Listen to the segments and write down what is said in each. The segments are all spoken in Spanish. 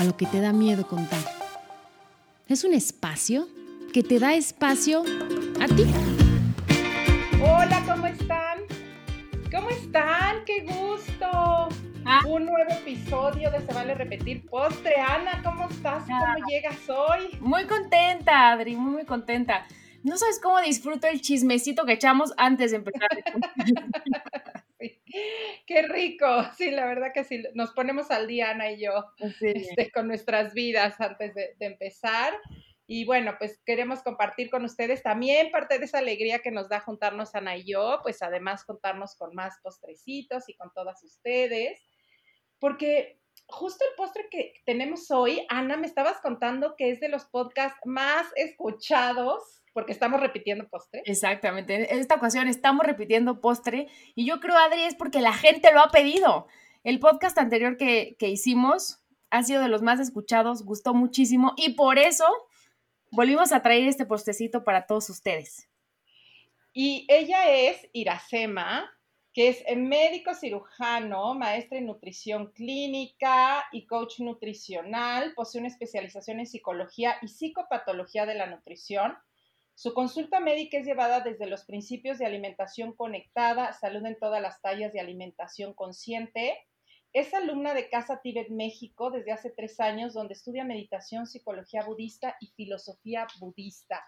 a lo que te da miedo contar. Es un espacio que te da espacio a ti. Hola, ¿cómo están? ¿Cómo están? ¡Qué gusto! Ah. Un nuevo episodio de Se Vale Repetir Postre. Ana, ¿cómo estás? ¿Cómo ah. llegas hoy? Muy contenta, Adri, muy, muy contenta. No sabes cómo disfruto el chismecito que echamos antes de empezar. Qué rico, sí, la verdad que sí, nos ponemos al día, Ana y yo, este, con nuestras vidas antes de, de empezar. Y bueno, pues queremos compartir con ustedes también parte de esa alegría que nos da juntarnos Ana y yo, pues además contarnos con más postrecitos y con todas ustedes, porque justo el postre que tenemos hoy, Ana, me estabas contando que es de los podcasts más escuchados porque estamos repitiendo postre. Exactamente, en esta ocasión estamos repitiendo postre y yo creo, Adri, es porque la gente lo ha pedido. El podcast anterior que, que hicimos ha sido de los más escuchados, gustó muchísimo y por eso volvimos a traer este postecito para todos ustedes. Y ella es Iracema, que es médico cirujano, maestra en nutrición clínica y coach nutricional, posee una especialización en psicología y psicopatología de la nutrición. Su consulta médica es llevada desde los principios de alimentación conectada, salud en todas las tallas de alimentación consciente, es alumna de Casa Tibet México desde hace tres años, donde estudia meditación, psicología budista y filosofía budista.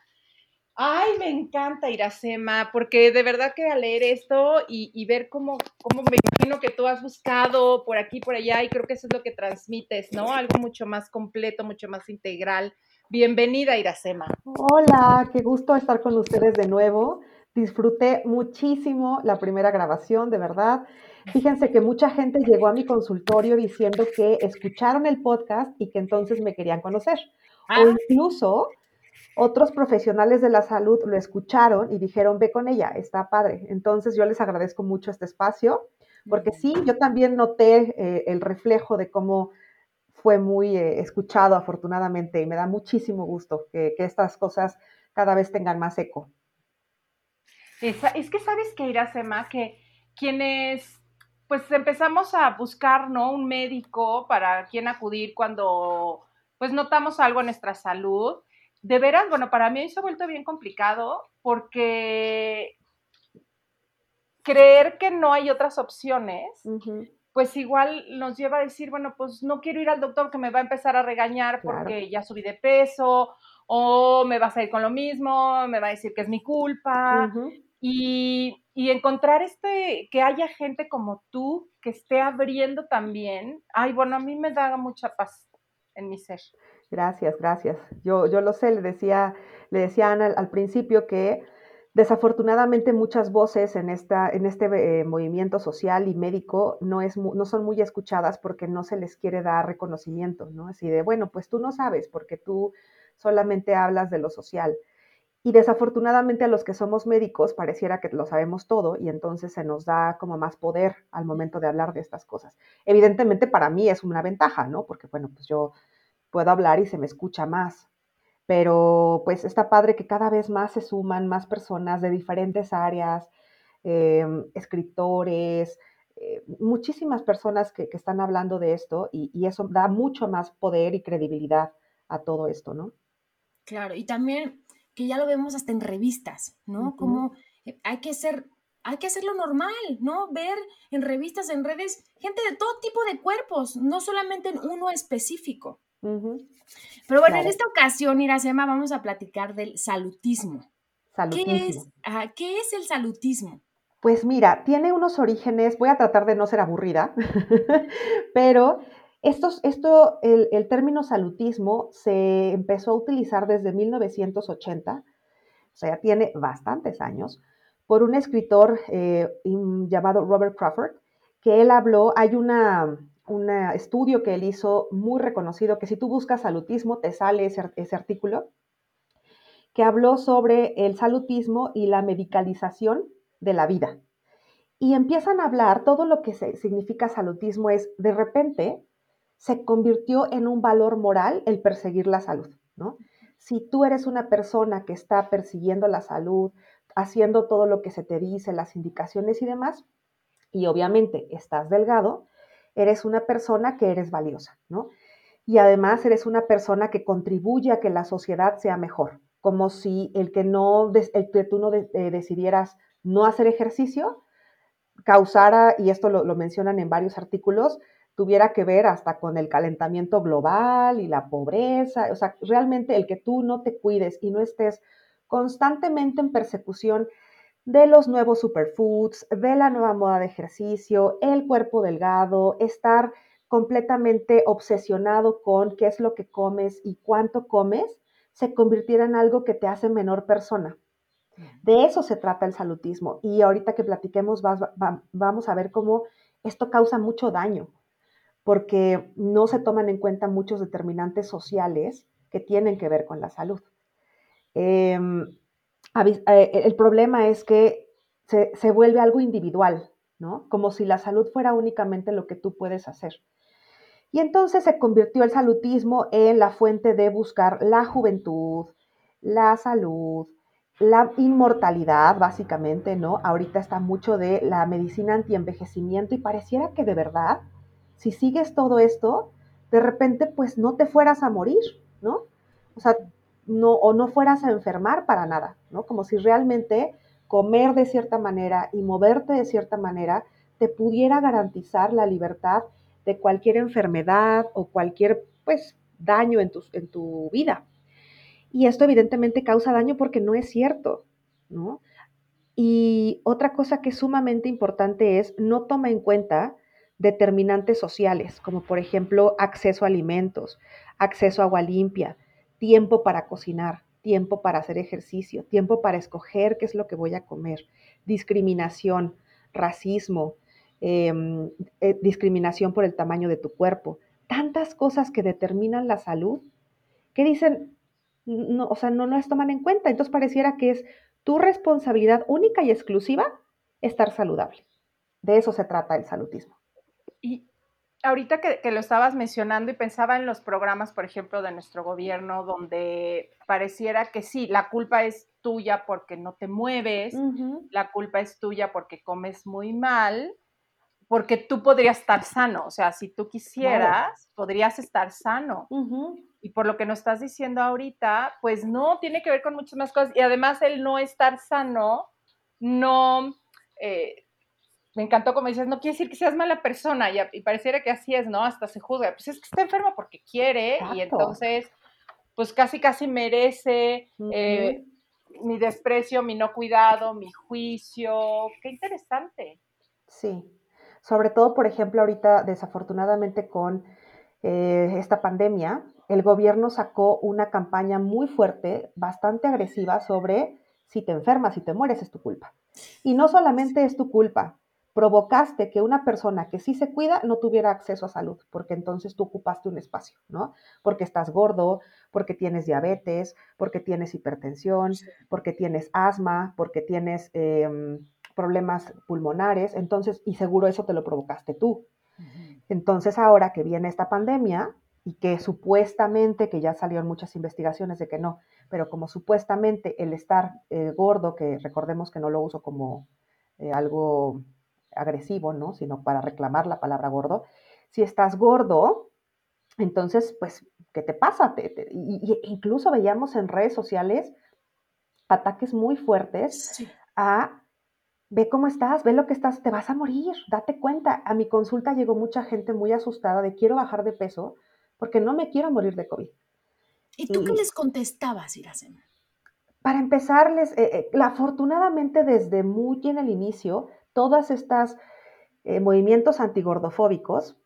Ay, me encanta Iracema, porque de verdad que al leer esto y, ver cómo, cómo me imagino que tú has buscado por aquí, por allá, y creo que eso es lo que transmites, ¿no? Algo mucho más completo, mucho más integral. Bienvenida, Iracema. Hola, qué gusto estar con ustedes de nuevo. Disfruté muchísimo la primera grabación, de verdad. Fíjense que mucha gente llegó a mi consultorio diciendo que escucharon el podcast y que entonces me querían conocer. O ah. incluso otros profesionales de la salud lo escucharon y dijeron, ve con ella, está padre. Entonces yo les agradezco mucho este espacio, porque sí, yo también noté eh, el reflejo de cómo fue muy eh, escuchado afortunadamente y me da muchísimo gusto que, estas cosas cada vez tengan más eco. Es, es que sabes que Iracema, que quienes pues empezamos a buscar, ¿no? Un médico para quien acudir cuando pues notamos algo en nuestra salud. De veras, bueno, para mí se ha vuelto bien complicado porque creer que no hay otras opciones, pues igual nos lleva a decir, bueno, pues no quiero ir al doctor que me va a empezar a regañar porque ya subí de peso, o me vas a ir con lo mismo, me va a decir que es mi culpa. Y y encontrar este, que haya gente como tú que esté abriendo también, ay, bueno, a mí me da mucha paz en mi ser. Gracias, gracias. Yo, yo lo sé, le decía, le decía Ana al, principio que desafortunadamente muchas voces en, en este eh, movimiento social y médico no, es, no son muy escuchadas porque no se les quiere dar reconocimiento, ¿no? Así de, bueno, pues tú no sabes porque tú solamente hablas de lo social. Y desafortunadamente a los que somos médicos pareciera que lo sabemos todo y entonces se nos da como más poder al momento de hablar de estas cosas. Evidentemente para mí es una ventaja, ¿no? Porque bueno, pues yo puedo hablar y se me escucha más. Pero pues está padre que cada vez más se suman más personas de diferentes áreas, em, escritores, eh, muchísimas personas que, están hablando de esto y, y eso da mucho más poder y credibilidad a todo esto, ¿no? Claro, y también que ya lo vemos hasta en revistas, ¿no? Como eh, hay que ser, hay que hacerlo normal, ¿no? Ver en revistas, en redes, gente de todo tipo de cuerpos, no solamente en uno específico. Pero bueno, en esta ocasión, Iracema, vamos a platicar del salutismo. Salutismo. ¿Qué es, ¿Qué es el salutismo? Pues mira, tiene unos orígenes, voy a tratar de no ser aburrida, pero esto, el, término salutismo se empezó a utilizar desde 1980, o sea, tiene bastantes años, por un escritor eh, llamado Robert Crawford, que él habló, hay una, un estudio que él hizo muy reconocido, que si tú buscas salutismo te sale ese, ese artículo, que habló sobre el salutismo y la medicalización de la vida. Y empiezan a hablar, todo lo que significa salutismo es, de repente, se convirtió en un valor moral el perseguir la salud, ¿no? Si tú eres una persona que está persiguiendo la salud, haciendo todo lo que se te dice, las indicaciones y demás, y obviamente estás delgado, eres una persona que eres valiosa, ¿no? Y además eres una persona que contribuye a que la sociedad sea mejor, como si el que no, el que tú no eh, decidieras no hacer ejercicio causara, y esto lo, lo mencionan en varios artículos, tuviera que ver hasta con el calentamiento global y la pobreza. O sea, realmente el que tú no te cuides y no estés constantemente en persecución de los nuevos superfoods, de la nueva moda de ejercicio, el cuerpo delgado, estar completamente obsesionado con qué es lo que comes y cuánto comes, se convirtiera en algo que te hace menor persona. De eso se trata el salutismo. Y ahorita que platiquemos vamos a ver cómo esto causa mucho daño porque no se toman en cuenta muchos determinantes sociales que tienen que ver con la salud. Em, eh, el problema es que se, vuelve algo individual, ¿no? Como si la salud fuera únicamente lo que tú puedes hacer. Y entonces se convirtió el salutismo en la fuente de buscar la juventud, la salud, la inmortalidad, básicamente, ¿no? Ahorita está mucho de la medicina antienvejecimiento y pareciera que de verdad si sigues todo esto, de repente pues no te fueras a morir, ¿no? O sea, no, o no fueras a enfermar para nada, ¿no? Como si realmente comer de cierta manera y moverte de cierta manera te pudiera garantizar la libertad de cualquier enfermedad o cualquier, pues, daño en tu, en tu vida. Y esto evidentemente causa daño porque no es cierto, ¿no? Y otra cosa que es sumamente importante es no toma en cuenta determinantes sociales, como por ejemplo acceso a alimentos, acceso a agua limpia, tiempo para cocinar, tiempo para hacer ejercicio, tiempo para escoger qué es lo que voy a comer, discriminación, racismo, em, eh, discriminación por el tamaño de tu cuerpo, tantas cosas que determinan la salud, que dicen, no, o sea, no las toman en cuenta. Entonces pareciera que es tu responsabilidad única y exclusiva estar saludable. De eso se trata el salutismo. Y ahorita que, lo estabas mencionando y pensaba en los programas, por ejemplo, de nuestro gobierno, donde pareciera que sí, la culpa es tuya porque no te mueves, la culpa es tuya porque comes muy mal, porque tú podrías estar sano, o sea, si tú quisieras, podrías estar sano. Y por lo que nos estás diciendo ahorita, pues no, tiene que ver con muchas más cosas. Y además el no estar sano no... Eh, me encantó como dices, no quiere decir que seas mala persona y, pareciera que así es, ¿no? Hasta se juzga. Pues es que está enfermo porque quiere y entonces, pues casi, casi merece eh, mi desprecio, mi no cuidado, mi juicio. Qué interesante. Sí, sobre todo, por ejemplo, ahorita, desafortunadamente con eh, esta pandemia, el gobierno sacó una campaña muy fuerte, bastante agresiva sobre si te enfermas, si te mueres, es tu culpa. Y no solamente es tu culpa, provocaste que una persona que sí se cuida no tuviera acceso a salud, porque entonces tú ocupaste un espacio, ¿no? Porque estás gordo, porque tienes diabetes, porque tienes hipertensión, porque tienes asma, porque tienes em, problemas pulmonares, entonces, y seguro eso te lo provocaste tú. Entonces, ahora que viene esta pandemia y que supuestamente, que ya salieron muchas investigaciones de que no, pero como supuestamente el estar eh, gordo, que recordemos que no lo uso como eh, algo agresivo, ¿no? Sino para reclamar la palabra gordo. Si estás gordo, entonces, pues, ¿qué te pasa? y, incluso veíamos en redes sociales ataques muy fuertes a, ve cómo estás, ve lo que estás, te vas a morir, date cuenta. A mi consulta llegó mucha gente muy asustada de quiero bajar de peso porque no me quiero morir de COVID. ¿Y tú qué les contestabas, Iracema? Para empezarles, eh, eh, afortunadamente desde muy en el inicio, todas estas eh, movimientos antigordofóbicos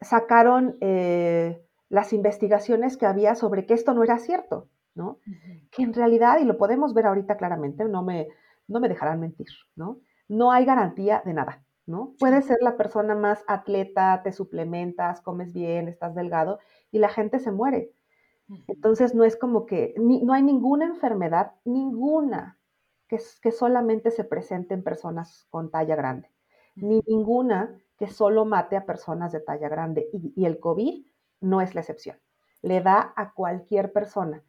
sacaron eh, las investigaciones que había sobre que esto no era cierto, ¿no? Que en realidad, y lo podemos ver ahorita claramente, no me, no me dejarán mentir, ¿no? No hay garantía de nada, ¿no? Puedes ser la persona más atleta, te suplementas, comes bien, estás delgado y la gente se muere. Entonces no es como que no hay ninguna enfermedad, ninguna, que, que solamente se presente en personas con talla grande, ni ninguna que solo mate a personas de talla grande. Y, y el COVID no es la excepción. Le da a cualquier persona.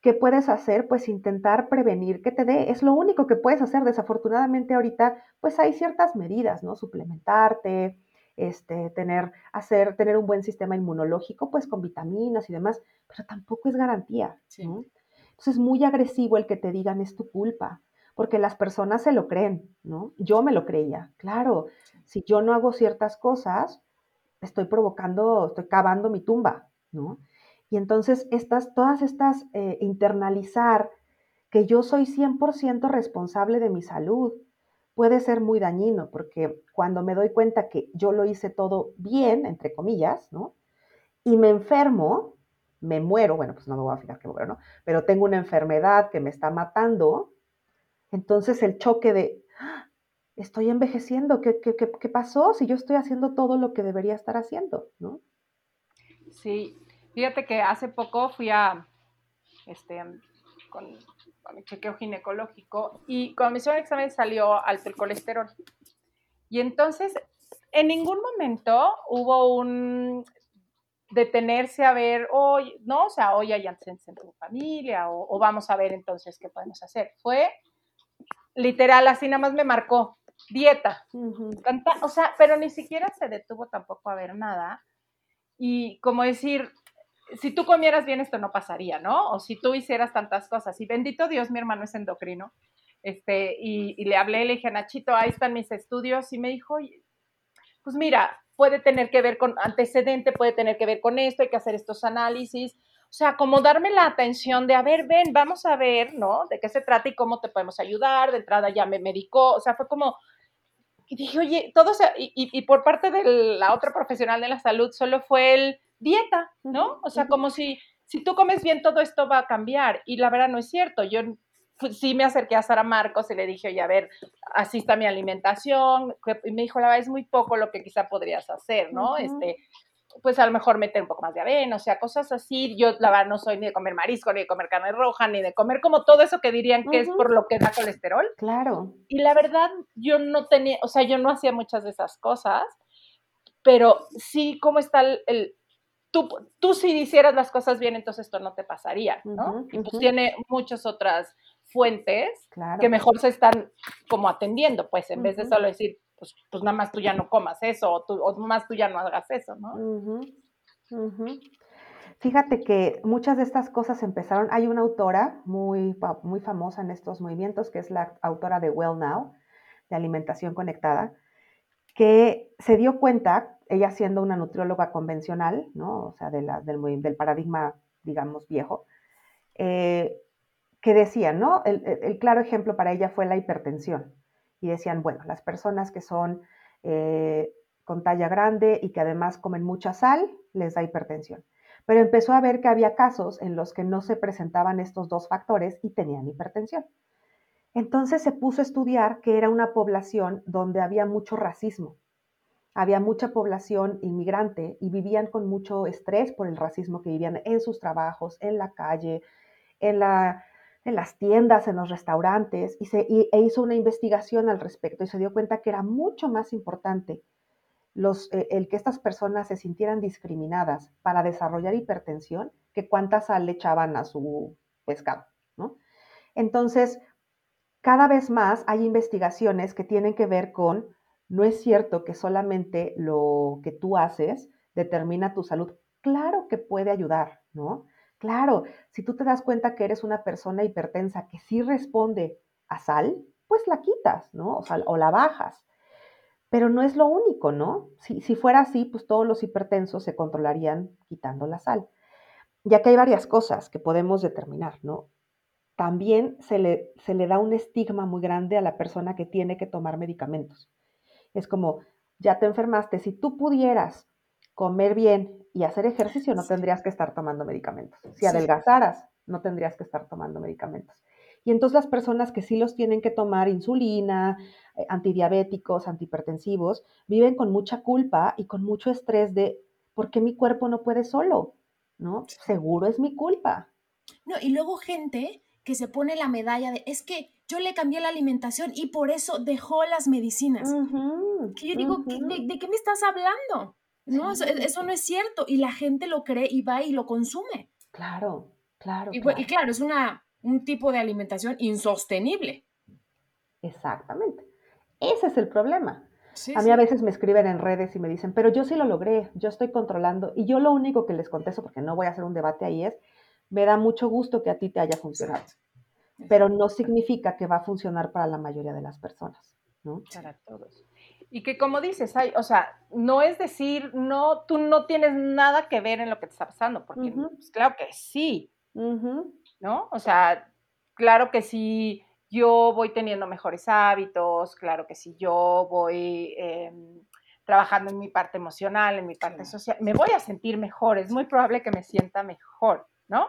¿Qué puedes hacer? Pues intentar prevenir que te dé. Es lo único que puedes hacer. Desafortunadamente ahorita, pues hay ciertas medidas, ¿no? Suplementarte, este, tener, hacer, tener un buen sistema inmunológico, pues con vitaminas y demás, pero tampoco es garantía. Entonces es muy agresivo el que te digan es tu culpa, porque las personas se lo creen, ¿no? Yo me lo creía, claro, si yo no hago ciertas cosas, estoy provocando, estoy cavando mi tumba, ¿no? Y entonces estas, todas estas, eh, internalizar que yo soy 100% responsable de mi salud, puede ser muy dañino, porque cuando me doy cuenta que yo lo hice todo bien, entre comillas, ¿no? Y me enfermo, me muero, bueno, pues no me voy a fijar que muero, ¿no? Pero tengo una enfermedad que me está matando, entonces el choque de, ¡ah! estoy envejeciendo, ¿qué, qué, qué, pasó si yo estoy haciendo todo lo que debería estar haciendo, ¿no? Sí, Fíjate que hace poco fui a, este, con, mi chequeo ginecológico y cuando me hicieron el examen salió alto el colesterol. Y entonces, en ningún momento hubo un detenerse a ver, hoy, ¿no? O sea, hoy hay antecedentes en tu familia o, vamos a ver entonces qué podemos hacer. Fue literal, así nada más me marcó dieta. o sea, pero ni siquiera se detuvo tampoco a ver nada. Y como decir, si tú comieras bien esto no pasaría, ¿no? O si tú hicieras tantas cosas. Y bendito Dios, mi hermano es endocrino. Este, y, le hablé, le dije, Nachito, ahí están mis estudios. Y me dijo, pues mira, puede tener que ver con antecedente, puede tener que ver con esto, hay que hacer estos análisis. O sea, como darme la atención de, a ver, ven, vamos a ver, ¿no? De qué se trata y cómo te podemos ayudar. De entrada ya me medicó. O sea, fue como, y dije, oye, todo, y, y por parte de la otra profesional de la salud, solo fue el dieta, ¿no? O sea, como si, si tú comes bien, todo esto va a cambiar. Y la verdad no es cierto. Yo sí me acerqué a Sara Marcos y le dije, oye, a ver, así está mi alimentación. Y me dijo, la verdad es muy poco lo que quizá podrías hacer, ¿no? Este, pues a lo mejor meter un poco más de avena, o sea, cosas así. Yo, la verdad, no soy ni de comer marisco, ni de comer carne roja, ni de comer como todo eso que dirían que es por lo que da colesterol. Claro. Y la verdad, yo no tenía, o sea, yo no hacía muchas de esas cosas, pero sí, cómo está el tú, tú si hicieras las cosas bien, entonces esto no te pasaría, ¿no? y pues tiene muchas otras fuentes que mejor se están como atendiendo, pues en vez de solo decir, pues, pues, nada más tú ya no comas eso, o, más tú ya no hagas eso, ¿no? Fíjate que muchas de estas cosas empezaron, hay una autora muy, muy famosa en estos movimientos, que es la autora de Well Now, de alimentación conectada, que se dio cuenta ella siendo una nutrióloga convencional, ¿no? O sea, del, del, paradigma, digamos, viejo, eh, que decían, ¿no? El, claro ejemplo para ella fue la hipertensión. Y decían, bueno, las personas que son eh, con talla grande y que además comen mucha sal, les da hipertensión. Pero empezó a ver que había casos en los que no se presentaban estos dos factores y tenían hipertensión. Entonces se puso a estudiar que era una población donde había mucho racismo había mucha población inmigrante y vivían con mucho estrés por el racismo que vivían en sus trabajos, en la calle, en, la, en las tiendas, en los restaurantes, y, se, e hizo una investigación al respecto y se dio cuenta que era mucho más importante eh, el que estas personas se sintieran discriminadas para desarrollar hipertensión que cuánta sal le echaban a su pescado. ¿no? Entonces, cada vez más hay investigaciones que tienen que ver con no es cierto que solamente lo que tú haces determina tu salud. Claro que puede ayudar, ¿no? Claro, si tú te das cuenta que eres una persona hipertensa que sí responde a sal, pues la quitas, ¿no? O, o la bajas. Pero no es lo único, ¿no? Si, si, fuera así, pues todos los hipertensos se controlarían quitando la sal. Ya que hay varias cosas que podemos determinar, ¿no? También se le, se le da un estigma muy grande a la persona que tiene que tomar medicamentos. Es como, ya te enfermaste, si tú pudieras comer bien y hacer ejercicio, no tendrías que estar tomando medicamentos. Si adelgazaras, no tendrías que estar tomando medicamentos. Y entonces las personas que sí los tienen que tomar insulina, eh, antidiabéticos, antihipertensivos, viven con mucha culpa y con mucho estrés de ¿por qué mi cuerpo no puede solo? ¿No? Seguro es mi culpa. No, y luego gente que se pone la medalla de es que yo le cambié la alimentación y por eso dejó las medicinas. que yo digo, ¿de, qué me estás hablando? No, eso, no es cierto. Y la gente lo cree y va y lo consume. Claro, claro. Y claro, y claro es una, un tipo de alimentación insostenible. Exactamente. Ese es el problema. a mí a veces me escriben en redes y me dicen, pero yo sí lo logré, yo estoy controlando. Y yo lo único que les contesto, porque no voy a hacer un debate ahí, es, me da mucho gusto que a ti te haya funcionado. Pero no significa que va a funcionar para la mayoría de las personas, ¿no? Para todos. Y que como dices, hay, o sea, no es decir, no, tú no tienes nada que ver en lo que te está pasando, porque pues, claro que sí, ¿no? O sea, claro que sí yo voy teniendo mejores hábitos, claro que si yo voy em, trabajando en mi parte emocional, en mi parte social, me voy a sentir mejor, es muy probable que me sienta mejor, ¿no?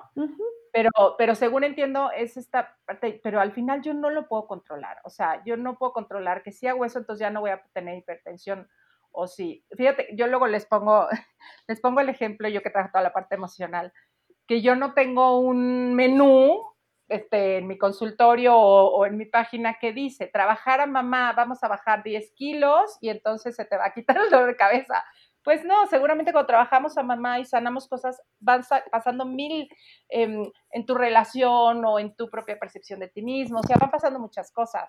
pero, pero según entiendo es esta parte, pero al final yo no lo puedo controlar, o sea, yo no puedo controlar que si hago eso, entonces ya no voy a tener hipertensión o si, fíjate, yo luego les pongo, les pongo el ejemplo, yo que trabajo toda la parte emocional, que yo no tengo un menú este, en mi consultorio o, en mi página que dice, trabajar a mamá, vamos a bajar 10 kilos y entonces se te va a quitar el dolor de cabeza. Pues no, seguramente cuando trabajamos a mamá y sanamos cosas, van pasando mil em, en tu relación o en tu propia percepción de ti mismo, o sea, van pasando muchas cosas.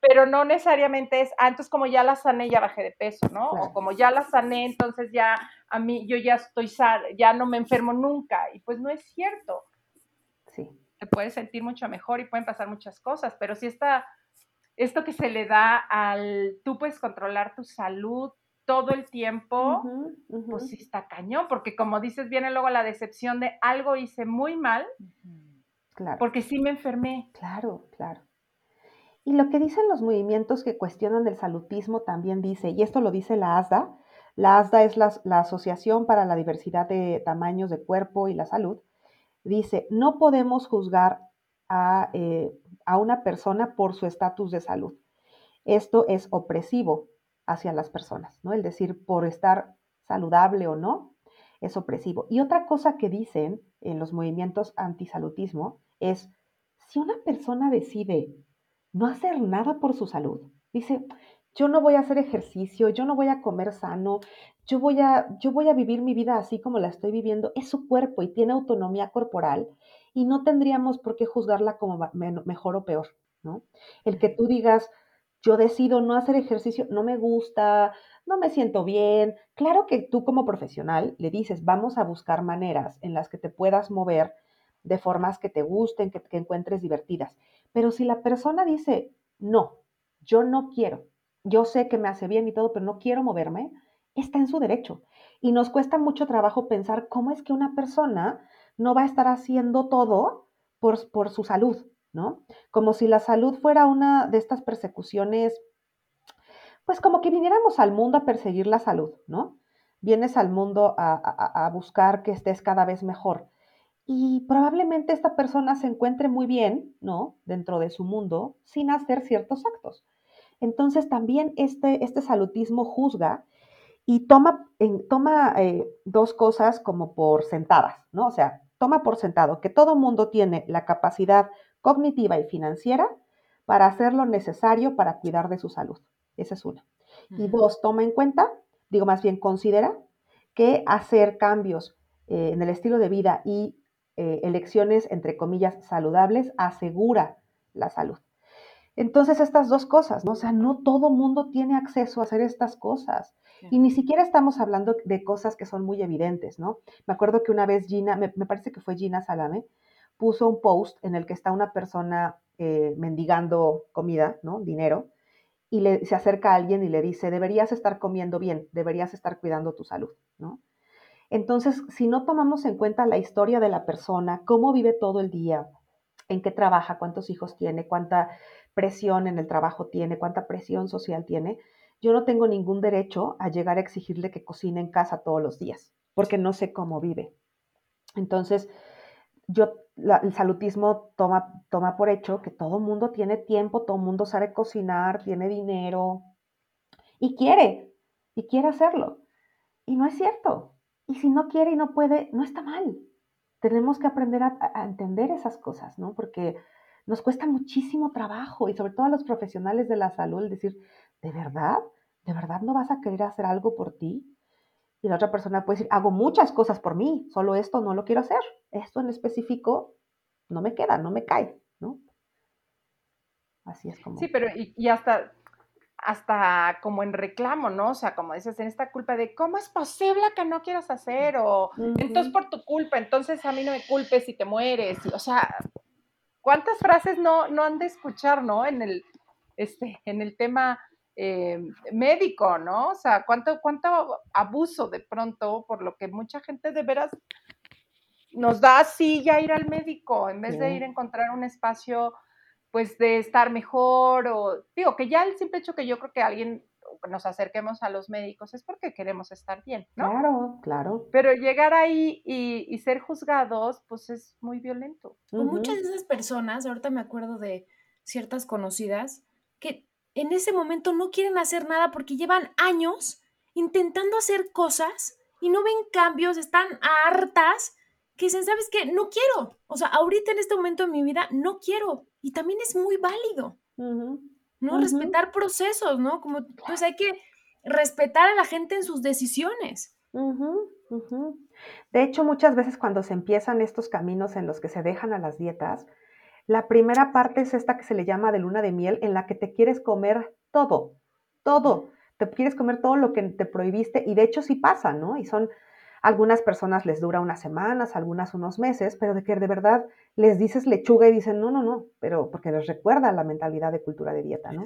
Pero no necesariamente es, ah, entonces como ya la sané, ya bajé de peso, ¿no? O como ya la sané, entonces ya a mí, yo ya estoy sana, ya no me enfermo nunca. Y pues no es cierto. Sí te puedes sentir mucho mejor y pueden pasar muchas cosas, pero si está esto que se le da al, tú puedes controlar tu salud todo el tiempo, pues sí está cañón, porque como dices, viene luego la decepción de algo hice muy mal, claro. porque sí me enfermé. Claro, claro. Y lo que dicen los movimientos que cuestionan el salutismo también dice, y esto lo dice la ASDA, la ASDA es la, la Asociación para la Diversidad de Tamaños de Cuerpo y la Salud, dice, no podemos juzgar eh, a, una persona por su estatus de salud. Esto es opresivo hacia las personas, ¿no? El decir por estar saludable o no es opresivo. Y otra cosa que dicen en los movimientos antisalutismo es, si una persona decide no hacer nada por su salud, dice, yo no voy a hacer ejercicio, yo no voy a comer sano, yo voy a, yo voy a vivir mi vida así como la estoy viviendo, es su cuerpo y tiene autonomía corporal y no tendríamos por qué juzgarla como mejor o peor, ¿no? El que tú digas, yo decido no hacer ejercicio, no me gusta, no me siento bien. Claro que tú como profesional le dices, vamos a buscar maneras en las que te puedas mover de formas que te gusten, que, que encuentres divertidas. Pero si la persona dice, no, yo no quiero, yo sé que me hace bien y todo, pero no quiero moverme, está en su derecho. Y nos cuesta mucho trabajo pensar cómo es que una persona no va a estar haciendo todo por, por su salud, ¿no? Como si la salud fuera una de estas persecuciones, pues como que viniéramos al mundo a perseguir la salud, ¿no? Vienes al mundo a, a buscar que estés cada vez mejor. Y probablemente esta persona se encuentre muy bien, ¿no? Dentro de su mundo, sin hacer ciertos actos. Entonces también este, este salutismo juzga y toma, toma eh, dos cosas como por sentadas, ¿no? O sea, toma por sentado que todo mundo tiene la capacidad cognitiva y financiera para hacer lo necesario para cuidar de su salud. Esa es una. Y dos, toma en cuenta, digo más bien considera, que hacer cambios eh, en el estilo de vida y eh, elecciones, entre comillas, saludables, asegura la salud. Entonces, estas dos cosas, ¿no? O sea, no todo mundo tiene acceso a hacer estas cosas. Y ni siquiera estamos hablando de cosas que son muy evidentes, ¿no? Me acuerdo que una vez Gina, me, parece que fue Gina Salame, puso un post en el que está una persona eh, mendigando comida, ¿no? Dinero, y le, se acerca a alguien y le dice, deberías estar comiendo bien, deberías estar cuidando tu salud, ¿no? Entonces, si no tomamos en cuenta la historia de la persona, cómo vive todo el día, en qué trabaja, cuántos hijos tiene, cuánta presión en el trabajo tiene, cuánta presión social tiene, yo no tengo ningún derecho a llegar a exigirle que cocine en casa todos los días, porque no sé cómo vive. Entonces, yo, el salutismo toma, toma por hecho que todo mundo tiene tiempo, todo mundo sabe cocinar, tiene dinero y quiere, y quiere hacerlo. Y no es cierto. Y si no quiere y no puede, no está mal. Tenemos que aprender a, a entender esas cosas, ¿no? Porque nos cuesta muchísimo trabajo y sobre todo a los profesionales de la salud el decir, ¿de verdad? ¿De verdad no vas a querer hacer algo por ti? Y la otra persona puede decir, hago muchas cosas por mí, solo esto no lo quiero hacer. Esto en específico no me queda, no me cae, ¿no? Así es como. Sí, pero y, hasta, hasta como en reclamo, ¿no? O sea, como dices, en esta culpa de, ¿cómo es posible que no quieras hacer? O, entonces por tu culpa, entonces a mí no me culpes si te mueres. o sea, ¿cuántas frases no, no han de escuchar, ¿no? En el, este, en el tema eh, médico, ¿no? O sea, cuánto, cuánto abuso de pronto, por lo que mucha gente de veras nos da así ya ir al médico, en vez de ir a encontrar un espacio, pues de estar mejor, o digo, que ya el simple hecho que yo creo que alguien nos acerquemos a los médicos es porque queremos estar bien, ¿no? Claro, claro. Pero llegar ahí y, ser juzgados, pues es muy violento. Muchas de esas personas, ahorita me acuerdo de ciertas conocidas, que en ese momento no quieren hacer nada porque llevan años intentando hacer cosas y no ven cambios, están hartas, que dicen, ¿sabes qué? No quiero. O sea, ahorita en este momento de mi vida no quiero. Y también es muy válido. ¿No? Respetar procesos, ¿no? Como, pues hay que respetar a la gente en sus decisiones. De hecho, muchas veces cuando se empiezan estos caminos en los que se dejan a las dietas, la primera parte es esta que se le llama de luna de miel, en la que te quieres comer todo, todo. Te quieres comer todo lo que te prohibiste y de hecho sí pasa, ¿no? Y son, algunas personas les dura unas semanas, algunas unos meses, pero de que de verdad les dices lechuga y dicen, no, no, no, pero porque les recuerda la mentalidad de cultura de dieta, ¿no?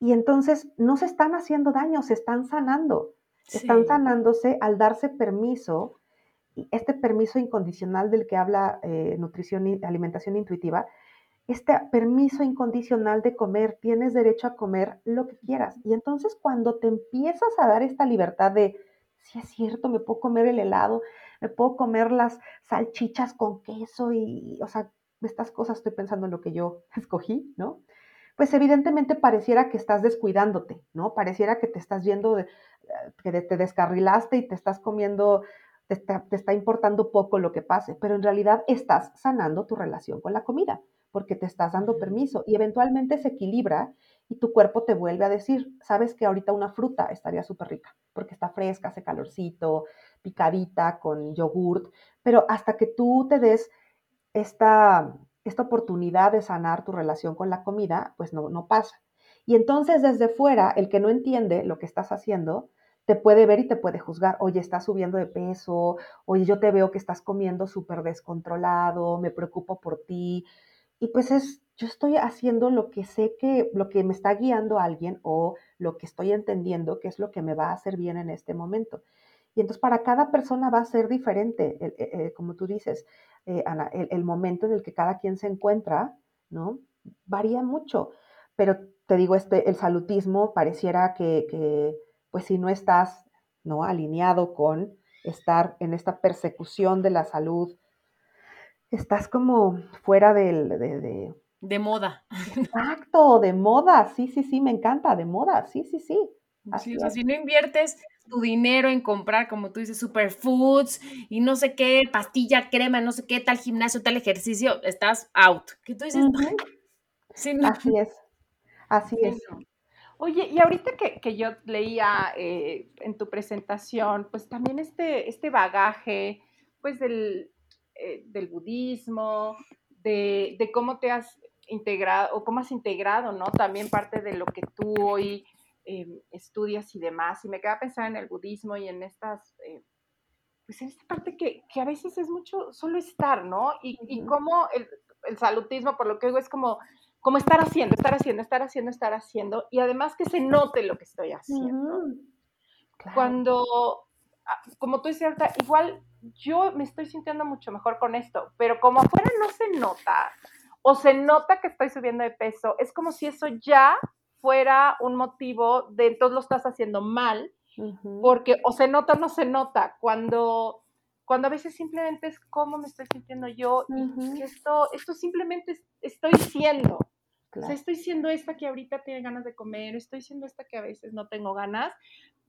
Y entonces no se están haciendo daño, se están sanando. Están sanándose al darse permiso este permiso incondicional del que habla eh, nutrición y alimentación intuitiva, este permiso incondicional de comer, tienes derecho a comer lo que quieras. Y entonces cuando te empiezas a dar esta libertad de, si es cierto, me puedo comer el helado, me puedo comer las salchichas con queso y, o sea, estas cosas estoy pensando en lo que yo escogí, ¿no? Pues evidentemente pareciera que estás descuidándote, ¿no? Pareciera que te estás yendo, de, que te descarrilaste y te estás comiendo te está, importando poco lo que pase, pero en realidad estás sanando tu relación con la comida, porque te estás dando permiso y eventualmente se equilibra y tu cuerpo te vuelve a decir, sabes que ahorita una fruta estaría súper rica, porque está fresca, hace calorcito, picadita con yogurt, pero hasta que tú te des esta, esta oportunidad de sanar tu relación con la comida, pues no, no pasa. Y entonces desde fuera, el que no entiende lo que estás haciendo, te puede ver y te puede juzgar. Oye, estás subiendo de peso, oye, yo te veo que estás comiendo súper descontrolado, me preocupo por ti. Y pues es, yo estoy haciendo lo que sé que, lo que me está guiando alguien o lo que estoy entendiendo que es lo que me va a hacer bien en este momento. Y entonces para cada persona va a ser diferente, eh, eh, como tú dices, eh, Ana, el, momento en el que cada quien se encuentra, ¿no? Varía mucho. Pero te digo, este, el salutismo pareciera que pues si no estás ¿no? alineado con estar en esta persecución de la salud, estás como fuera del, de, de, moda. Exacto, de moda, sí, sí, sí, me encanta, de moda, sí, sí, sí. Así o sea, si no inviertes tu dinero en comprar, como tú dices, superfoods y no sé qué, pastilla, crema, no sé qué, tal gimnasio, tal ejercicio, estás out. ¿Qué tú dices? Así es, así es. Oye, y ahorita que, yo leía eh, en tu presentación, pues también este, este bagaje, pues del, eh, del budismo, de, cómo te has integrado, o cómo has integrado, ¿no? También parte de lo que tú hoy eh, estudias y demás. Y me queda pensar en el budismo y en estas, pues en esta parte que, a veces es mucho solo estar, ¿no? Y, y cómo el, el salutismo, por lo que digo, es como como estar haciendo, estar haciendo, estar haciendo, estar haciendo, y además que se note lo que estoy haciendo. Cuando, ah, como tú dices, igual yo me estoy sintiendo mucho mejor con esto, pero como afuera no se nota, o se nota que estoy subiendo de peso, es como si eso ya fuera un motivo de entonces lo estás haciendo mal, porque o se nota o no se nota. Cuando cuando a veces simplemente es cómo me estoy sintiendo yo y esto, esto simplemente estoy siendo. O sea, estoy siendo esta que ahorita tiene ganas de comer, estoy siendo esta que a veces no tengo ganas,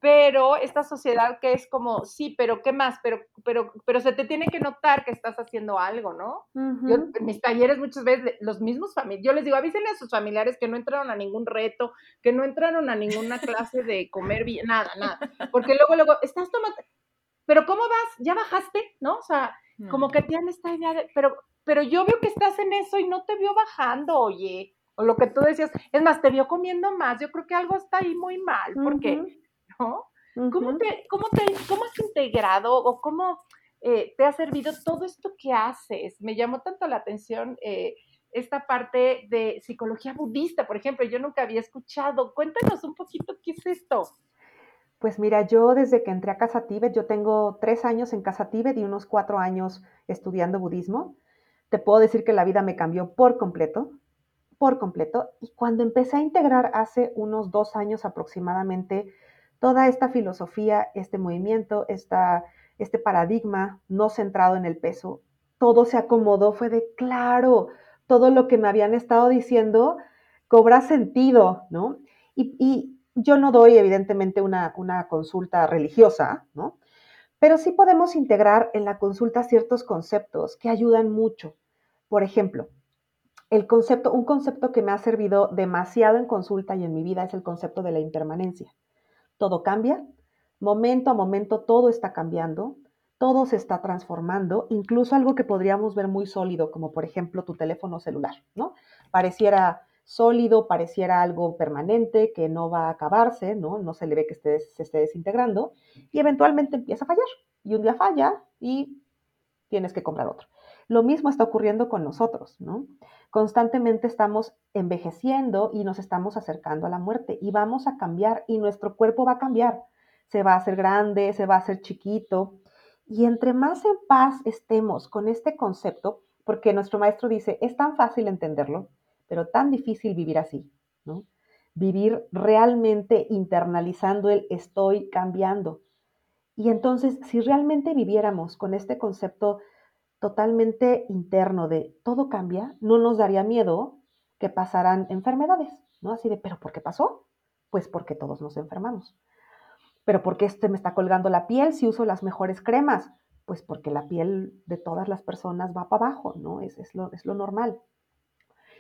pero esta sociedad que es como, sí, pero ¿qué más? Pero, pero, pero se te tiene que notar que estás haciendo algo, ¿no? Yo, en mis talleres muchas veces, los mismos familiares, yo les digo, avísenle a sus familiares que no entraron a ningún reto, que no entraron a ninguna clase de comer bien, nada, nada, porque luego, luego, estás tomando, pero ¿cómo vas? ¿Ya bajaste? ¿No? O sea, como que tienen esta idea de, pero, pero yo veo que estás en eso y no te veo bajando, oye, o lo que tú decías, es más, te vio comiendo más, yo creo que algo está ahí muy mal, porque ¿Cómo, te, cómo, te, ¿Cómo has integrado o cómo eh, te ha servido todo esto que haces? Me llamó tanto la atención eh, esta parte de psicología budista, por ejemplo, yo nunca había escuchado. Cuéntanos un poquito qué es esto. Pues mira, yo desde que entré a Casa Tíbet, yo tengo tres años en Casa Tíbet y unos cuatro años estudiando budismo. Te puedo decir que la vida me cambió por completo, por completo. Y cuando empecé a integrar hace unos dos años aproximadamente, toda esta filosofía, este movimiento, esta, este paradigma no centrado en el peso, todo se acomodó, fue de claro, todo lo que me habían estado diciendo cobra sentido, ¿no? Y, yo no doy evidentemente una, una consulta religiosa, ¿no? Pero sí podemos integrar en la consulta ciertos conceptos que ayudan mucho. Por ejemplo, el concepto, un concepto que me ha servido demasiado en consulta y en mi vida es el concepto de la impermanencia todo cambia, momento a momento todo está cambiando, todo se está transformando, incluso algo que podríamos ver muy sólido, como por ejemplo tu teléfono celular, ¿no? Pareciera sólido, pareciera algo permanente, que no va a acabarse, ¿no? No se le ve que se esté desintegrando y eventualmente empieza a fallar. Y un día falla y tienes que comprar otro. Lo mismo está ocurriendo con nosotros, ¿no? Constantemente estamos envejeciendo y nos estamos acercando a la muerte y vamos a cambiar y nuestro cuerpo va a cambiar. Se va a hacer grande, se va a hacer chiquito. Y entre más en paz estemos con este concepto, porque nuestro maestro dice, es tan fácil entenderlo, pero tan difícil vivir así, ¿no? Vivir realmente internalizando el estoy cambiando. Y entonces, si realmente viviéramos con este concepto totalmente interno de todo cambia, no nos daría miedo que pasaran enfermedades, ¿no? Así de, ¿pero por qué pasó? Pues porque todos nos enfermamos. ¿Pero por qué este me está colgando la piel si uso las mejores cremas? Pues porque la piel de todas las personas va para abajo, ¿no? Es, es, lo, es lo normal.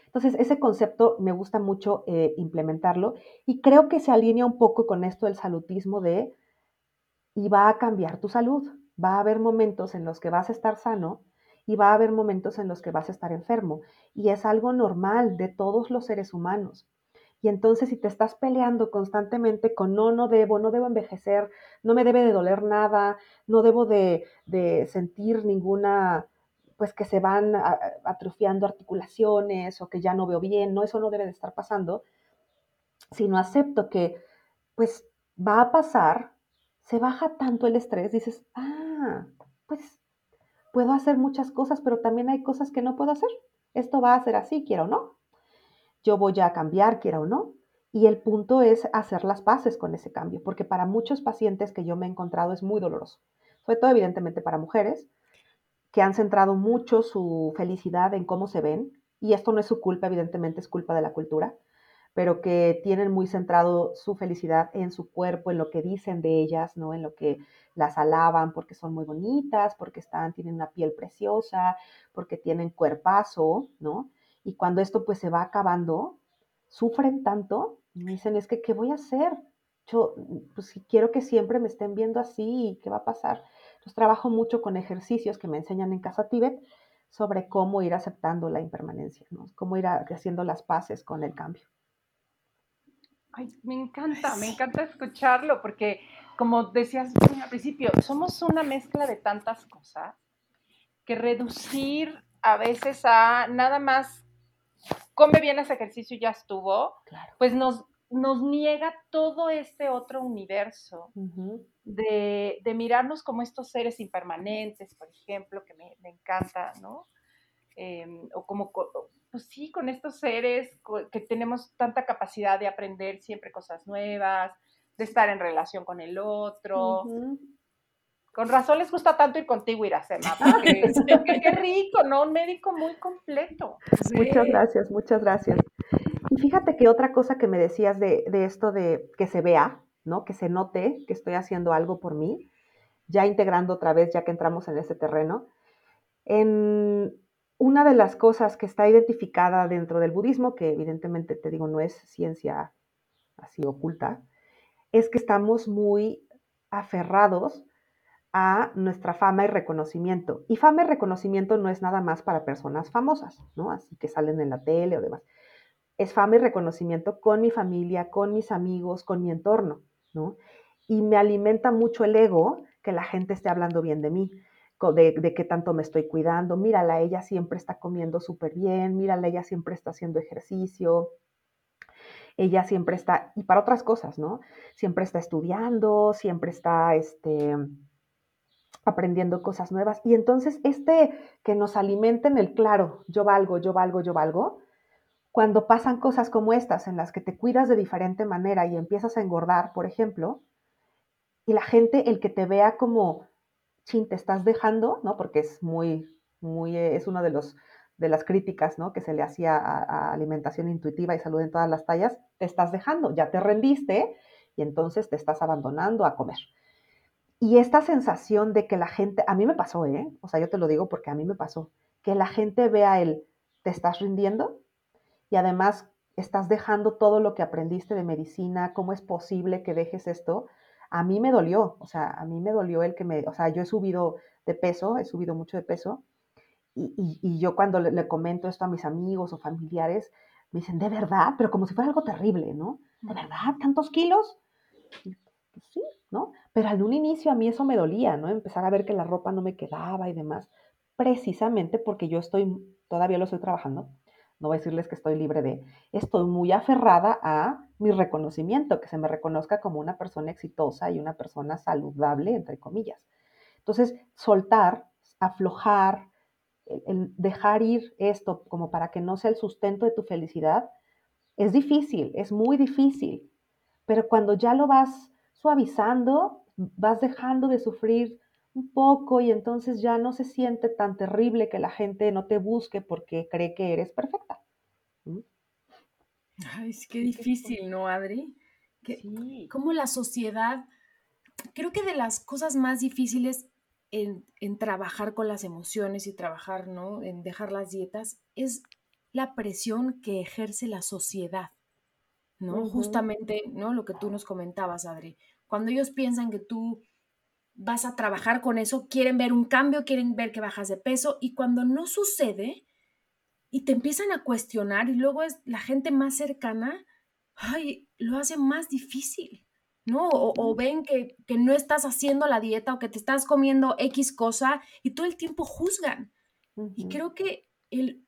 Entonces, ese concepto me gusta mucho eh, implementarlo y creo que se alinea un poco con esto del salutismo de, y va a cambiar tu salud. Va a haber momentos en los que vas a estar sano y va a haber momentos en los que vas a estar enfermo. Y es algo normal de todos los seres humanos. Y entonces si te estás peleando constantemente con no, no debo, no debo envejecer, no me debe de doler nada, no debo de, sentir ninguna, pues que se van atrofiando articulaciones o que ya no veo bien, no, eso no debe de estar pasando, sino acepto que pues va a pasar, se baja tanto el estrés, dices, ah, pues puedo hacer muchas cosas, pero también hay cosas que no puedo hacer. Esto va a ser así, quiera o no. Yo voy a cambiar, quiera o no. Y el punto es hacer las paces con ese cambio, porque para muchos pacientes que yo me he encontrado es muy doloroso. Sobre todo, evidentemente, para mujeres que han centrado mucho su felicidad en cómo se ven. Y esto no es su culpa, evidentemente, es culpa de la cultura pero que tienen muy centrado su felicidad en su cuerpo, en lo que dicen de ellas, ¿no? En lo que las alaban porque son muy bonitas, porque están, tienen una piel preciosa, porque tienen cuerpazo, ¿no? Y cuando esto pues se va acabando, sufren tanto, me dicen, es que, ¿qué voy a hacer? Yo, pues quiero que siempre me estén viendo así, ¿qué va a pasar? Entonces trabajo mucho con ejercicios que me enseñan en Casa Tíbet sobre cómo ir aceptando la impermanencia, ¿no? Cómo ir haciendo las paces con el cambio. Ay, me encanta, me encanta escucharlo porque, como decías al principio, somos una mezcla de tantas cosas que reducir a veces a nada más come bien ese ejercicio y ya estuvo, pues nos, nos niega todo este otro universo de, mirarnos como estos seres impermanentes, por ejemplo, que me, encanta, ¿no? Em, o como pues sí, con estos seres que tenemos tanta capacidad de aprender siempre cosas nuevas, de estar en relación con el otro. Con razón les gusta tanto ir contigo, Iracema. qué rico, ¿no? Un médico muy completo. Muchas gracias, muchas gracias. Y fíjate que otra cosa que me decías de, esto de que se vea, ¿no? Que se note que estoy haciendo algo por mí, ya integrando otra vez, ya que entramos en ese terreno. En una de las cosas que está identificada dentro del budismo, que evidentemente te digo no es ciencia así oculta, es que estamos muy aferrados a nuestra fama y reconocimiento. Y fama y reconocimiento no es nada más para personas famosas, ¿no? Así que salen en la tele o demás. Es fama y reconocimiento con mi familia, con mis amigos, con mi entorno, ¿no? Y me alimenta mucho el ego que la gente esté hablando bien de mí, de, qué tanto me estoy cuidando. Mírala, ella siempre está comiendo súper bien, mírala, ella siempre está haciendo ejercicio, ella siempre está, y para otras cosas, ¿no? Siempre está estudiando, siempre está, este, aprendiendo cosas nuevas. Y entonces este que nos alimenten el claro, yo valgo, yo valgo, yo valgo, cuando pasan cosas como estas en las que te cuidas de diferente manera y empiezas a engordar, por ejemplo, y la gente, el que te vea como, chin, te estás dejando, ¿no? Porque es muy, muy, eh, es uno de de las críticas ¿no? que se le hacía a, a, alimentación intuitiva y salud en todas las tallas, te estás dejando, ya te rendiste y entonces te estás abandonando a comer. Y esta sensación de que la gente, a mí me pasó, ¿eh? O sea, yo te lo digo porque a mí me pasó, que la gente vea el, te estás rindiendo y además estás dejando todo lo que aprendiste de medicina, ¿cómo es posible que dejes esto? A mí me dolió, o sea, a mí me dolió el que me, o sea, yo he subido de peso, he subido mucho de peso, y, y, yo cuando le, le, comento esto a mis amigos o familiares, me dicen, ¿de verdad? Pero como si fuera algo terrible, ¿no? ¿De verdad? ¿Tantos kilos? Pues sí, ¿no? Pero al un inicio a mí eso me dolía, ¿no? Empezar a ver que la ropa no me quedaba y demás, precisamente porque yo estoy, todavía lo estoy trabajando, no voy a decirles que estoy libre de, estoy muy aferrada a mi reconocimiento, que se me reconozca como una persona exitosa y una persona saludable, entre comillas. Entonces, soltar, aflojar, dejar ir esto como para que no sea el sustento de tu felicidad, es difícil, es muy difícil, pero cuando ya lo vas suavizando, vas dejando de sufrir un poco y entonces ya no se siente tan terrible que la gente no te busque porque cree que eres perfecta. Ay, es que difícil, ¿no, Adri? Que, sí. Como la sociedad, creo que de las cosas más difíciles en, en, trabajar con las emociones y trabajar, ¿no? En dejar las dietas, es la presión que ejerce la sociedad. ¿no? Justamente, ¿no? Lo que tú nos comentabas, Adri. Cuando ellos piensan que tú vas a trabajar con eso, quieren ver un cambio, quieren ver que bajas de peso y cuando no sucede y te empiezan a cuestionar y luego es la gente más cercana, ay, lo hace más difícil, ¿no? O, o ven que, que, no estás haciendo la dieta o que te estás comiendo X cosa y todo el tiempo juzgan. Uh -huh. Y creo que el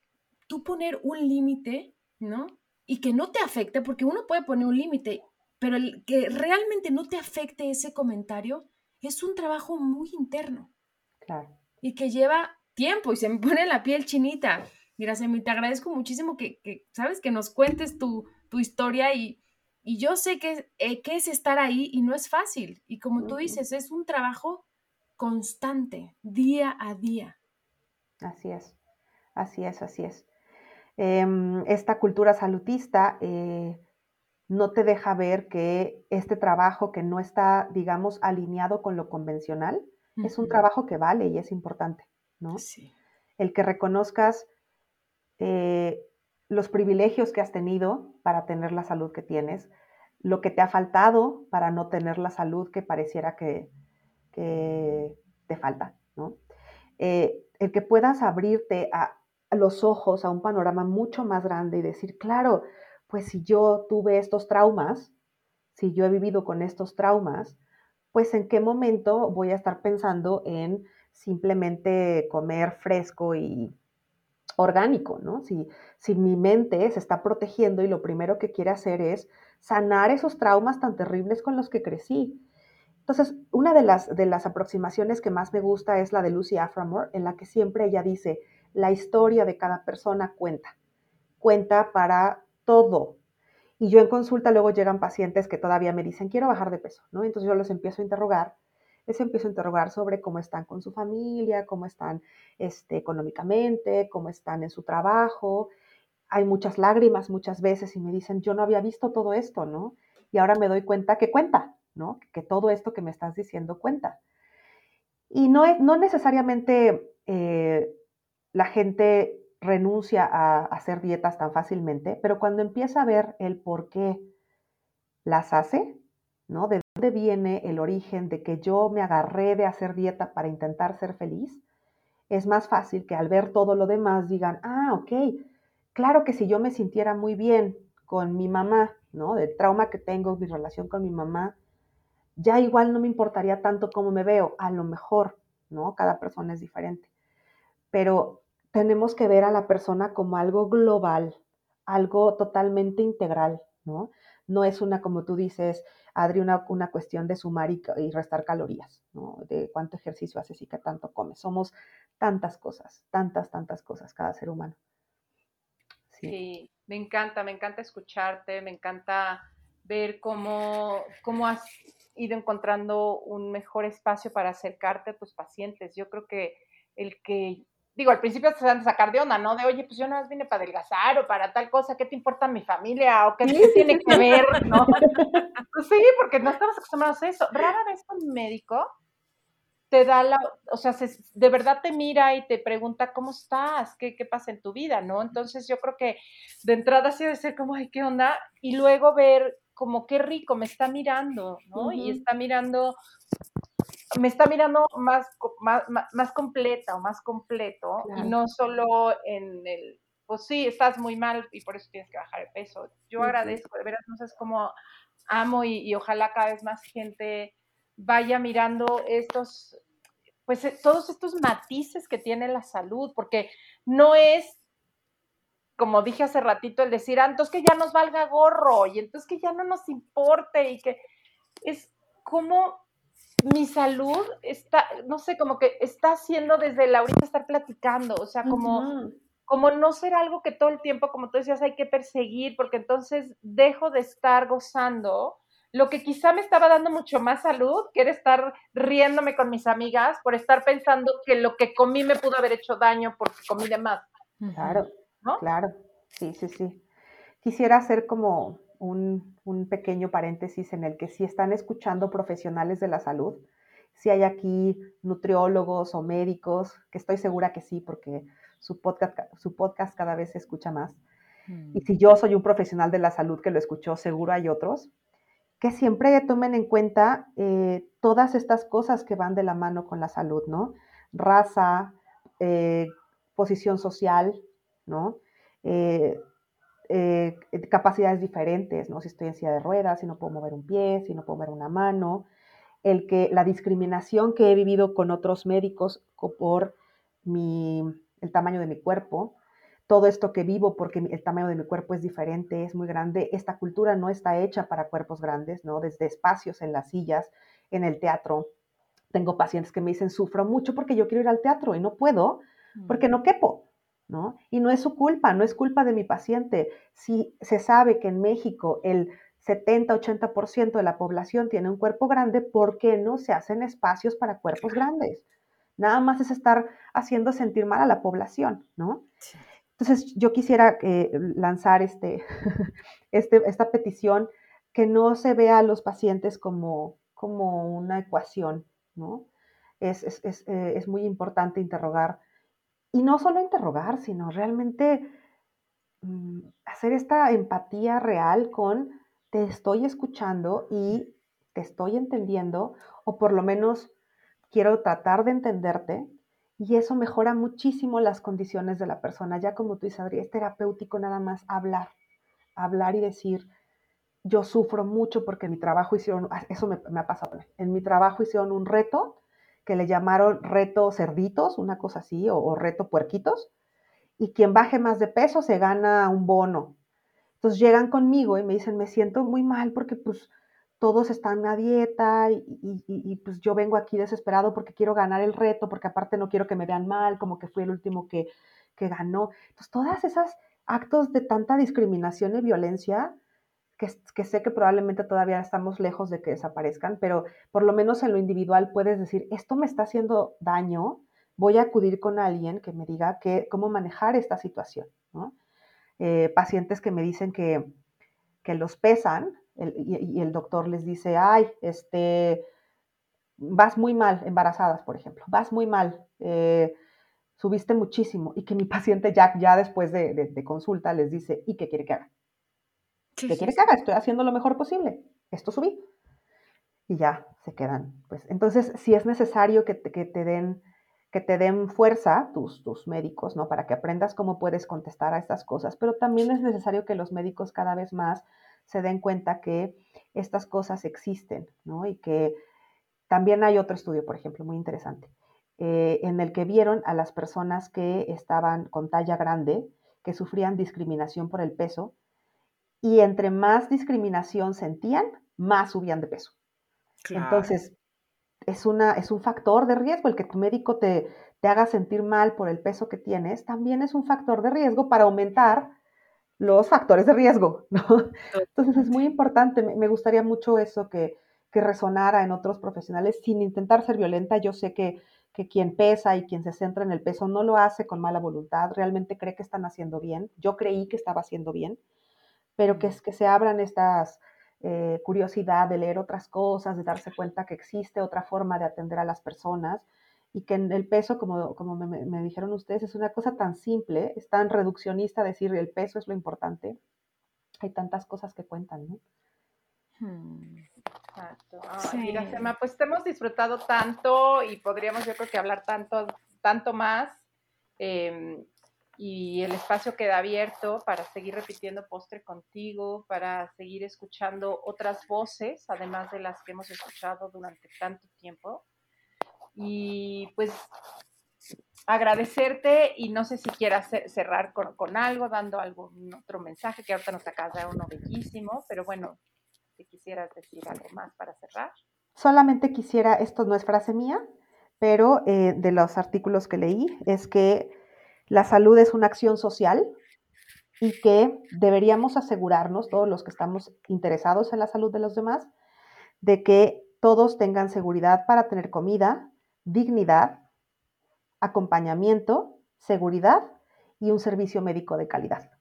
tú poner un límite, ¿no? y que no te afecte, porque uno puede poner un límite, pero el que realmente no te afecte ese comentario es un trabajo muy interno. Claro. Y que lleva tiempo y se me pone la piel chinita. Mira, Semi, te agradezco muchísimo que, que, sabes, que nos cuentes tu, tu historia y, y, yo sé que, eh, que, es estar ahí y no es fácil. Y como uh -huh. tú dices, es un trabajo constante, día a día. Así es, así es, así es eh, esta cultura salutista eh, no te deja ver que este trabajo que no está, digamos, alineado con lo convencional, uh -huh. es un trabajo que vale y es importante, ¿no? Sí. El que reconozcas eh, los privilegios que has tenido para tener la salud que tienes, lo que te ha faltado para no tener la salud que pareciera que, te falta, ¿no? Eh, el que puedas abrirte a, los ojos a un panorama mucho más grande y decir, claro, pues si yo tuve estos traumas, si yo he vivido con estos traumas, pues en qué momento voy a estar pensando en simplemente comer fresco y orgánico, ¿no? Si, si mi mente se está protegiendo y lo primero que quiere hacer es sanar esos traumas tan terribles con los que crecí. Entonces, una de las, de las aproximaciones que más me gusta es la de Lucy Aframore, en la que siempre ella dice, la historia de cada persona cuenta, cuenta para todo. Y yo en consulta luego llegan pacientes que todavía me dicen, quiero bajar de peso, ¿no? Entonces yo los empiezo a interrogar les empiezo a interrogar sobre cómo están con su familia, cómo están este, económicamente, cómo están en su trabajo. Hay muchas lágrimas muchas veces y me dicen, yo no había visto todo esto, ¿no? Y ahora me doy cuenta que cuenta, ¿no? Que todo esto que me estás diciendo cuenta. Y no, no necesariamente eh, la gente renuncia a hacer dietas tan fácilmente, pero cuando empieza a ver el por qué las hace, ¿no? Dónde viene el origen de que yo me agarré de hacer dieta para intentar ser feliz, es más fácil que al ver todo lo demás digan, ah, ok, claro que si yo me sintiera muy bien con mi mamá, ¿no? Del trauma que tengo, mi relación con mi mamá, ya igual no me importaría tanto cómo me veo, a lo mejor, ¿no? Cada persona es diferente. Pero tenemos que ver a la persona como algo global, algo totalmente integral, ¿no? No es una, como tú dices, Adri, una, una cuestión de sumar y, restar calorías, ¿no? De cuánto ejercicio haces y qué tanto comes. Somos tantas cosas, tantas, tantas cosas cada ser humano. Sí. me encanta, me encanta escucharte, me encanta ver cómo, cómo has ido encontrando un mejor espacio para acercarte a tus pacientes. Yo creo que el que digo, al principio te van a sacar de onda, ¿no? De, oye, pues yo nada más vine para adelgazar o para tal cosa, ¿qué te importa mi familia? ¿O qué, tiene que ver, no? Pues sí, porque no estamos acostumbrados a eso. Rara vez un médico te da la, o sea, de verdad te mira y te pregunta cómo estás, qué, qué pasa en tu vida, ¿no? Entonces yo creo que de entrada sí debe ser como, ay, ¿qué onda? Y luego ver como qué rico, me está mirando, ¿no? Y está mirando me está mirando más, más, más, completa o más completo y no solo en el, pues sí, estás muy mal y por eso tienes que bajar de peso. Yo agradezco, de veras, no sé, es como amo y, ojalá cada vez más gente vaya mirando estos, pues eh, todos estos matices que tiene la salud, porque no es como dije hace ratito, el decir, ah, entonces que ya nos valga gorro y entonces que ya no nos importe y que es como mi salud está, no sé, como que está haciendo desde la ahorita estar platicando, o sea, como, como no ser algo que todo el tiempo, como tú decías, hay que perseguir, porque entonces dejo de estar gozando lo que quizá me estaba dando mucho más salud, que era estar riéndome con mis amigas por estar pensando que lo que comí me pudo haber hecho daño porque comí de más. Claro, ¿no? Claro, sí, sí, sí. Quisiera hacer como un, pequeño paréntesis en el que si están escuchando profesionales de la salud, si hay aquí nutriólogos o médicos, que estoy segura que sí, porque su podcast, su podcast cada vez se escucha más. Y mm. si yo soy un profesional de la salud que lo escuchó, seguro hay otros, que siempre tomen en cuenta eh, todas estas cosas que van de la mano con la salud, ¿no? Raza, eh, posición social, ¿no? Eh, eh, capacidades diferentes, ¿no? Si estoy en silla de ruedas, si no puedo mover un pie, si no puedo mover una mano, el que la discriminación que he vivido con otros médicos por mi, el tamaño de mi cuerpo, todo esto que vivo porque el tamaño de mi cuerpo es diferente, es muy grande, esta cultura no está hecha para cuerpos grandes, ¿no? Desde espacios en las sillas, en el teatro. Tengo pacientes que me dicen, sufro mucho porque yo quiero ir al teatro y no puedo porque no quepo. Y no es su culpa, no es culpa de mi paciente. Si se sabe que en México el 70-80% de la población tiene un cuerpo grande, ¿por qué no se hacen espacios para cuerpos grandes? Nada más es estar haciendo sentir mal a la población, ¿no? Entonces, yo quisiera eh, lanzar este, este, esta petición que no se vea a los pacientes como, como una ecuación, ¿no? Es, es, es, eh, es muy importante interrogar y no solo interrogar, sino realmente mm, hacer esta empatía real con te estoy escuchando y te estoy entendiendo, o por lo menos quiero tratar de entenderte, y eso mejora muchísimo las condiciones de la persona. Ya como tú dices, Adri, es terapéutico nada más hablar, hablar y decir, yo sufro mucho porque en mi trabajo hicieron, ah, eso me, me ha pasado, en mi trabajo hicieron un reto que le llamaron reto cerditos, una cosa así, o, reto puerquitos, y quien baje más de peso se gana un bono. Entonces llegan conmigo y me dicen, me siento muy mal porque pues todos están a dieta y, pues yo vengo aquí desesperado porque quiero ganar el reto, porque aparte no quiero que me vean mal, como que fui el último que, que ganó. Entonces todas esas actos de tanta discriminación y violencia que, sé que probablemente todavía estamos lejos de que desaparezcan, pero por lo menos en lo individual puedes decir, esto me está haciendo daño, voy a acudir con alguien que me diga que, cómo manejar esta situación. Eh, pacientes que me dicen que, los pesan y, el doctor les dice, ay, este, vas muy mal, embarazadas, por ejemplo, vas muy mal, eh, subiste muchísimo, y que mi paciente Jack ya después de consulta les dice, ¿y qué quiere que haga? ¿Qué quieres que haga? Estoy haciendo lo mejor posible. Esto subí. Y ya se quedan. Pues entonces, si es necesario que te, que te den que te den fuerza tus, tus médicos, ¿no? Para que aprendas cómo puedes contestar a estas cosas, pero también es necesario que los médicos cada vez más se den cuenta que estas cosas existen, ¿no? Y que también hay otro estudio, por ejemplo, muy interesante, eh, en el que vieron a las personas que estaban con talla grande, que sufrían discriminación por el peso, y entre más discriminación sentían, más subían de peso. Entonces, es, una, es un factor de riesgo. El que tu médico te, te haga sentir mal por el peso que tienes, también es un factor de riesgo para aumentar los factores de riesgo, ¿no? Entonces es muy importante, me gustaría mucho eso que, que resonara en otros profesionales sin intentar ser violenta. Yo sé que, que, quien pesa y quien se centra en el peso no lo hace con mala voluntad, realmente cree que están haciendo bien. Yo creí que estaba haciendo bien, pero que, que se abran estas eh, curiosidad de leer otras cosas, de darse cuenta que existe otra forma de atender a las personas y que el peso, como, como me, dijeron ustedes, es una cosa tan simple, es tan reduccionista decir el peso es lo importante. Hay tantas cosas que cuentan, ¿no? Hmm. Exacto. Mira, Sema, pues te hemos disfrutado tanto y podríamos yo creo que hablar tanto, tanto más. Em, y el espacio queda abierto para seguir repitiendo postre contigo, para seguir escuchando otras voces, además de las que hemos escuchado durante tanto tiempo. Y pues agradecerte y no sé si quieras cerrar con, algo, dando algún otro mensaje, que ahorita nos acaba de dar uno bellísimo, pero bueno, si quisieras decir algo más para cerrar. Solamente quisiera, esto no es frase mía, pero eh, de los artículos que leí, es que la salud es una acción social y que deberíamos asegurarnos, todos los que estamos interesados en la salud de los demás, de que todos tengan seguridad para tener comida, dignidad, acompañamiento, seguridad y un servicio médico de calidad.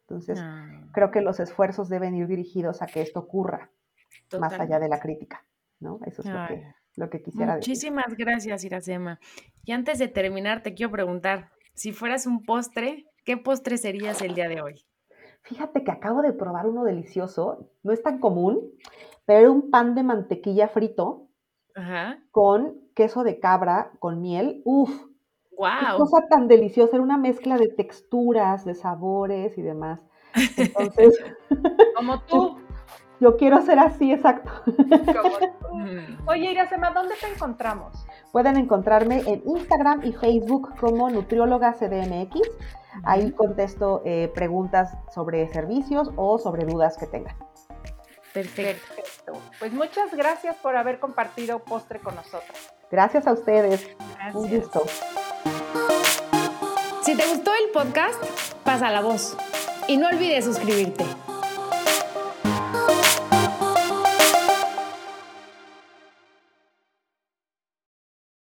Entonces, ah. creo que los esfuerzos deben ir dirigidos a que esto ocurra, más allá de la crítica, ¿no? Eso es lo que, lo que, quisiera decir. Muchísimas gracias, Iracema. Y antes de terminar, te quiero preguntar, si fueras un postre, ¿qué postre serías el día de hoy? Fíjate que acabo de probar uno delicioso, no es tan común, pero era un pan de mantequilla frito con queso de cabra, con miel. Uf, wow. qué cosa tan deliciosa, era una mezcla de texturas, de sabores y demás. Entonces, como tú. Yo quiero ser así, exacto. Oye, Iracema, ¿dónde te encontramos? Pueden encontrarme en Instagram y Facebook como Nutrióloga CDMX. Ahí contesto eh, preguntas sobre servicios o sobre dudas que tengan. Perfecto. Pues muchas gracias por haber compartido postre con nosotros. Gracias a ustedes. Un gusto. Si te gustó el podcast, pasa la voz. Y no olvides suscribirte.